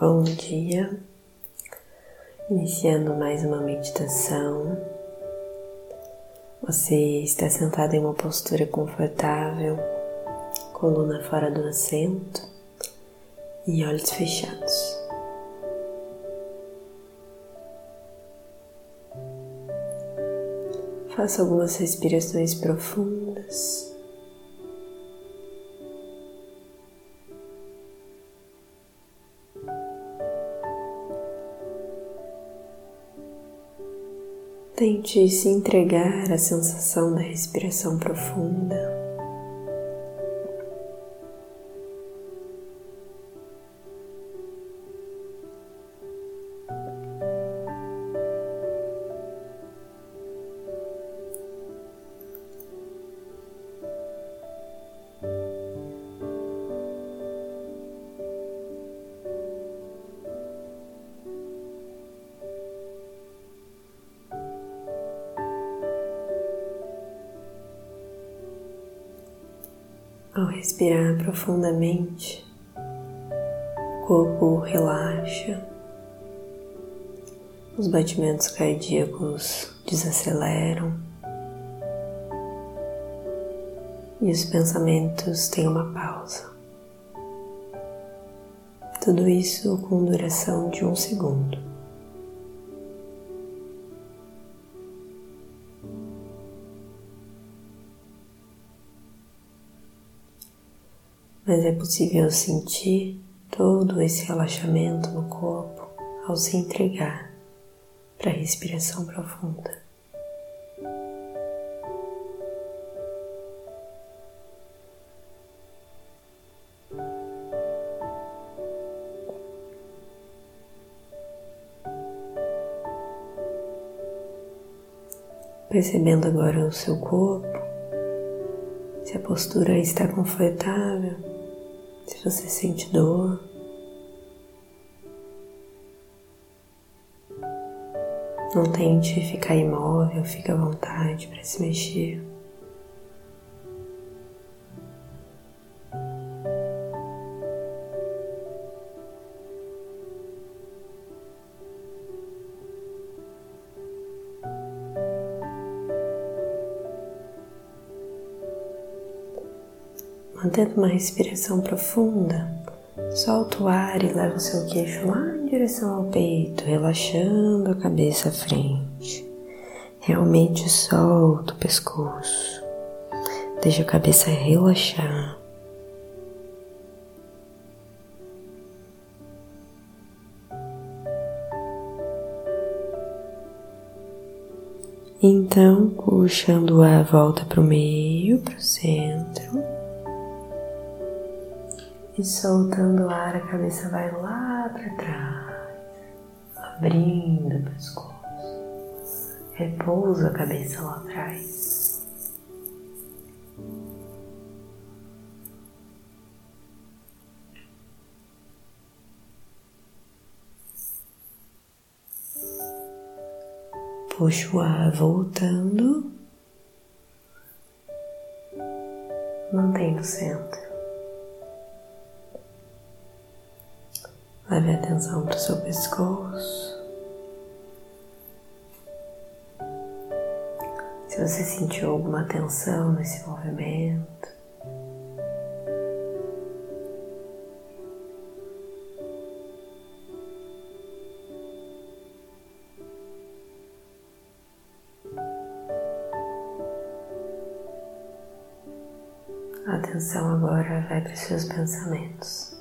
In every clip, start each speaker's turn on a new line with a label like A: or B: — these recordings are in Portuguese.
A: Bom dia, iniciando mais uma meditação. Você está sentado em uma postura confortável, coluna fora do assento e olhos fechados. Faça algumas respirações profundas. Tente se entregar à sensação da respiração profunda. Ao respirar profundamente, o corpo relaxa, os batimentos cardíacos desaceleram e os pensamentos têm uma pausa. Tudo isso com duração de um segundo. Mas é possível sentir todo esse relaxamento no corpo ao se entregar para a respiração profunda. Percebendo agora o seu corpo, se a postura está confortável, se você sente dor, não tente ficar imóvel, fique à vontade para se mexer. Mantendo uma respiração profunda, solta o ar e leva o seu queixo lá em direção ao peito, relaxando a cabeça à frente. Realmente solta o pescoço. Deixa a cabeça relaxar. Então, puxando o ar, volta para o meio, para o centro. E soltando o ar, a cabeça vai lá para trás, abrindo o pescoço. Repousa a cabeça lá atrás. Puxa o ar voltando. Mantém no centro. Leve a atenção para o seu pescoço. Se você sentiu alguma tensão nesse movimento, a atenção agora vai para os seus pensamentos.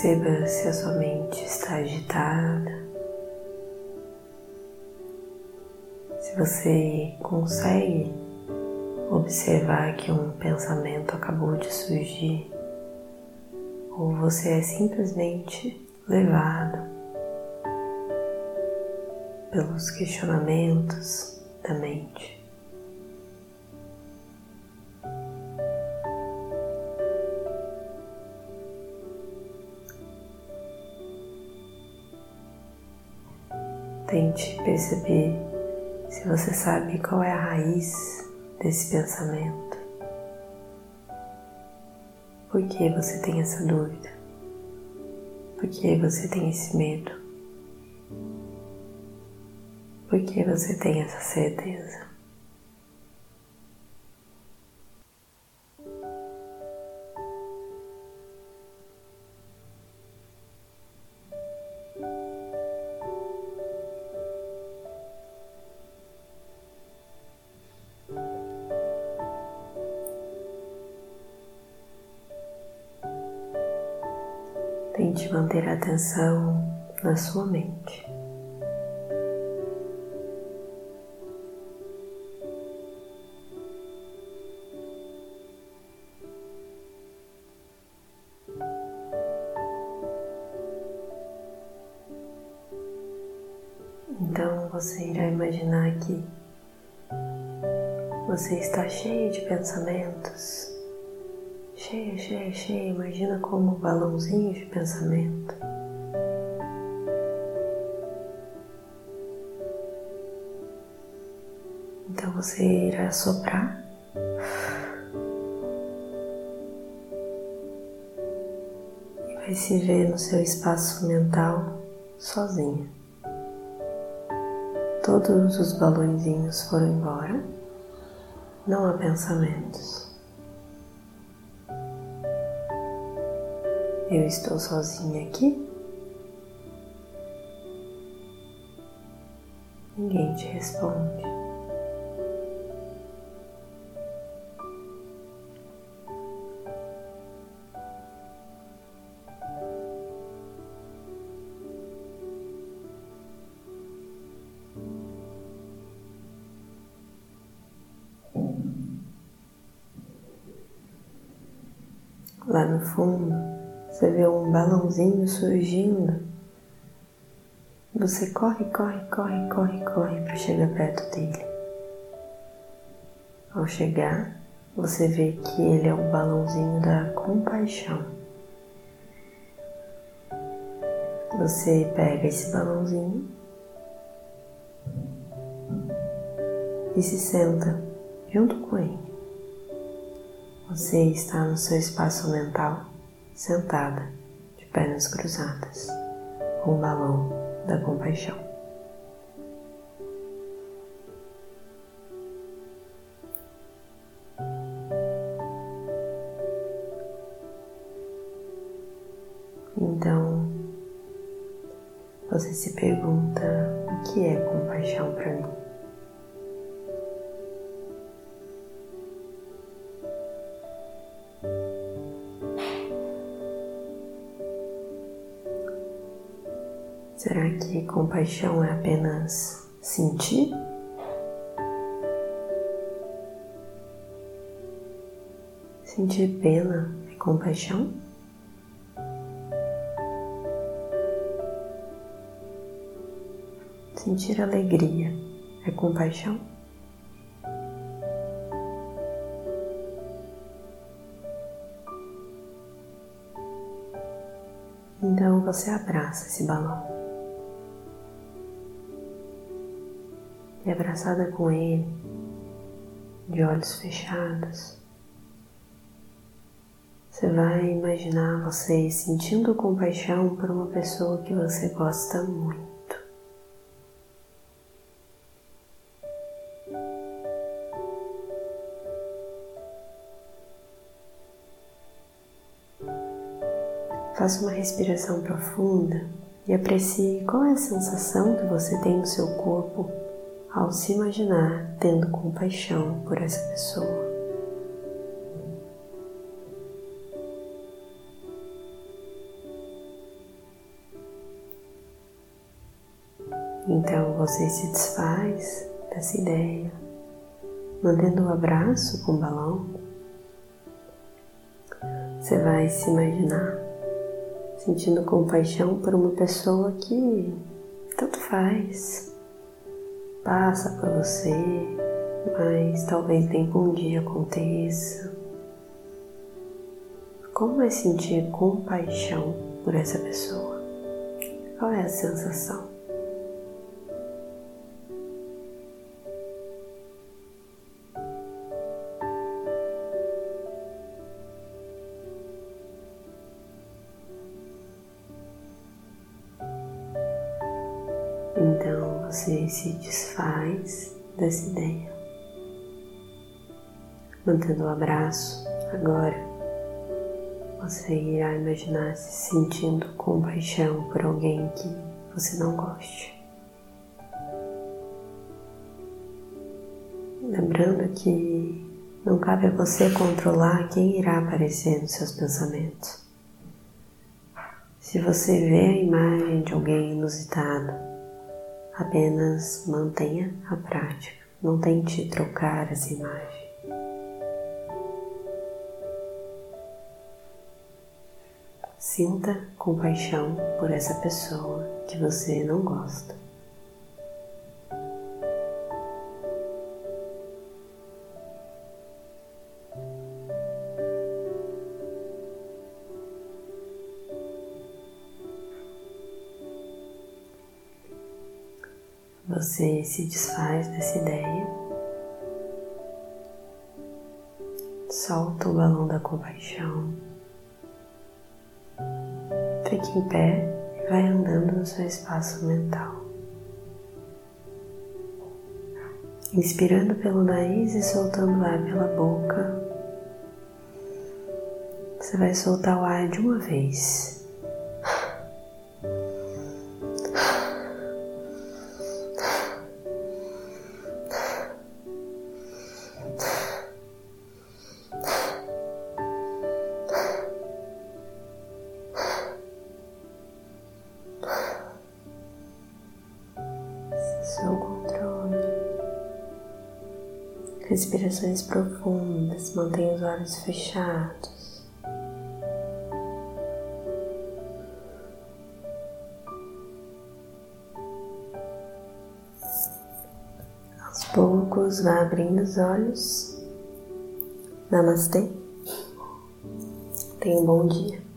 A: Perceba se a sua mente está agitada. Se você consegue observar que um pensamento acabou de surgir, ou você é simplesmente levado pelos questionamentos da mente. Tente perceber se você sabe qual é a raiz desse pensamento. Por que você tem essa dúvida? Por que você tem esse medo? Por que você tem essa certeza? Tente manter a atenção na sua mente. Então você irá imaginar que você está cheio de pensamentos cheia, cheia, cheia. Imagina como balãozinhos de pensamento. Então você irá soprar. E vai se ver no seu espaço mental sozinha. Todos os balõezinhos foram embora. Não há pensamentos. Eu estou sozinha aqui? Ninguém te responde. Lá no fundo, você vê um balãozinho surgindo. Você corre, corre, corre, corre, corre para chegar perto dele. Ao chegar, você vê que ele é o balãozinho da compaixão. Você pega esse balãozinho e se senta junto com ele. Você está no seu espaço mental sentada, de pernas cruzadas, com o balão da compaixão. Então, você se pergunta: o que é compaixão para mim? Será que compaixão é apenas sentir? Sentir pena é compaixão? Sentir alegria é compaixão? Então você abraça esse balão. E abraçada com Ele, de olhos fechados, você vai imaginar você sentindo compaixão por uma pessoa que você gosta muito. Faça uma respiração profunda e aprecie qual é a sensação que você tem no seu corpo ao se imaginar tendo compaixão por essa pessoa. Então você se desfaz dessa ideia, mantendo o abraço com o balão. Você vai se imaginar sentindo compaixão por uma pessoa que tanto faz, passa por você, mas talvez nem um dia aconteça. Como é sentir compaixão por essa pessoa? Qual é a sensação? Então, você se desfaz dessa ideia. Mantendo o abraço, agora você irá imaginar se sentindo compaixão por alguém que você não goste. Lembrando que não cabe a você controlar quem irá aparecer nos seus pensamentos. Se você vê a imagem de alguém inusitado, apenas mantenha a prática, não tente trocar essa imagem. Sinta compaixão por essa pessoa que você não gosta. Você se desfaz dessa ideia, solta o balão da compaixão, fique em pé e vai andando no seu espaço mental. Inspirando pelo nariz e soltando o ar pela boca, você vai soltar o ar de uma vez. Respirações profundas, mantenha os olhos fechados. Aos poucos, vá abrindo os olhos. Namastê. Tenha um bom dia.